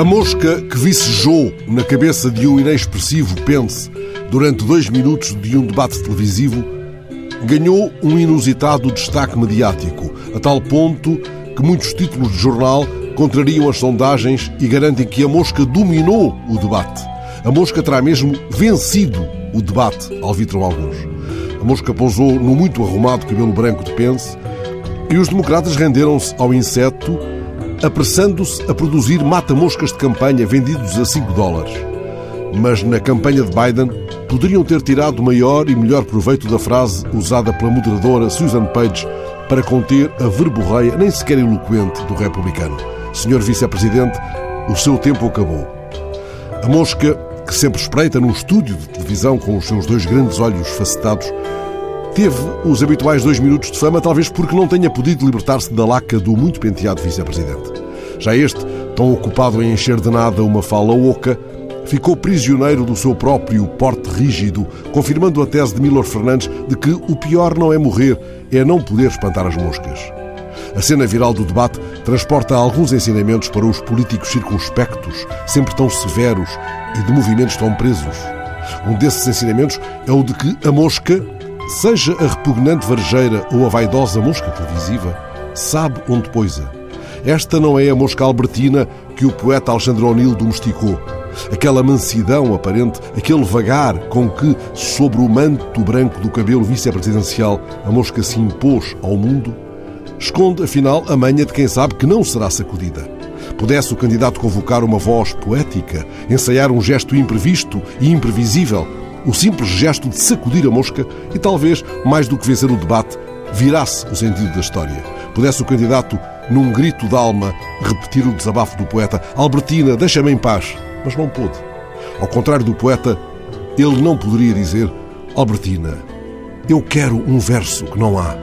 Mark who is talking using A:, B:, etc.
A: A mosca que vicejou na cabeça de um inexpressivo Pence durante dois minutos de um debate televisivo ganhou um inusitado destaque mediático, a tal ponto que muitos títulos de jornal contrariam as sondagens e garantem que a mosca dominou o debate. A mosca terá mesmo vencido o debate, alvitram alguns. A mosca pousou no muito arrumado cabelo branco de Pence e os democratas renderam-se ao inseto apressando-se a produzir mata-moscas de campanha vendidos a 5 dólares. Mas na campanha de Biden poderiam ter tirado maior e melhor proveito da frase usada pela moderadora Susan Page para conter a verborreia, nem sequer eloquente, do republicano. Senhor Vice-Presidente, o seu tempo acabou. A mosca, que sempre espreita num estúdio de televisão com os seus dois grandes olhos facetados, Teve os habituais dois minutos de fama, talvez porque não tenha podido libertar-se da laca do muito penteado vice-presidente. Já este, tão ocupado em encher de nada uma fala oca, ficou prisioneiro do seu próprio porte rígido, confirmando a tese de Milor Fernandes de que o pior não é morrer, é não poder espantar as moscas. A cena viral do debate transporta alguns ensinamentos para os políticos circunspectos, sempre tão severos e de movimentos tão presos. Um desses ensinamentos é o de que a mosca Seja a repugnante varejeira ou a vaidosa mosca televisiva, sabe onde poisa. Esta não é a mosca albertina que o poeta Alexandre O'Neill domesticou. Aquela mansidão aparente, aquele vagar com que, sobre o manto branco do cabelo vice-presidencial, a mosca se impôs ao mundo, esconde, afinal, a manha de quem sabe que não será sacudida. Pudesse o candidato convocar uma voz poética, ensaiar um gesto imprevisto e imprevisível, o simples gesto de sacudir a mosca e talvez, mais do que vencer o debate, virasse o sentido da história. Pudesse o candidato, num grito de alma, repetir o desabafo do poeta Albertina, deixa-me em paz. Mas não pôde. Ao contrário do poeta, ele não poderia dizer Albertina, eu quero um verso que não há.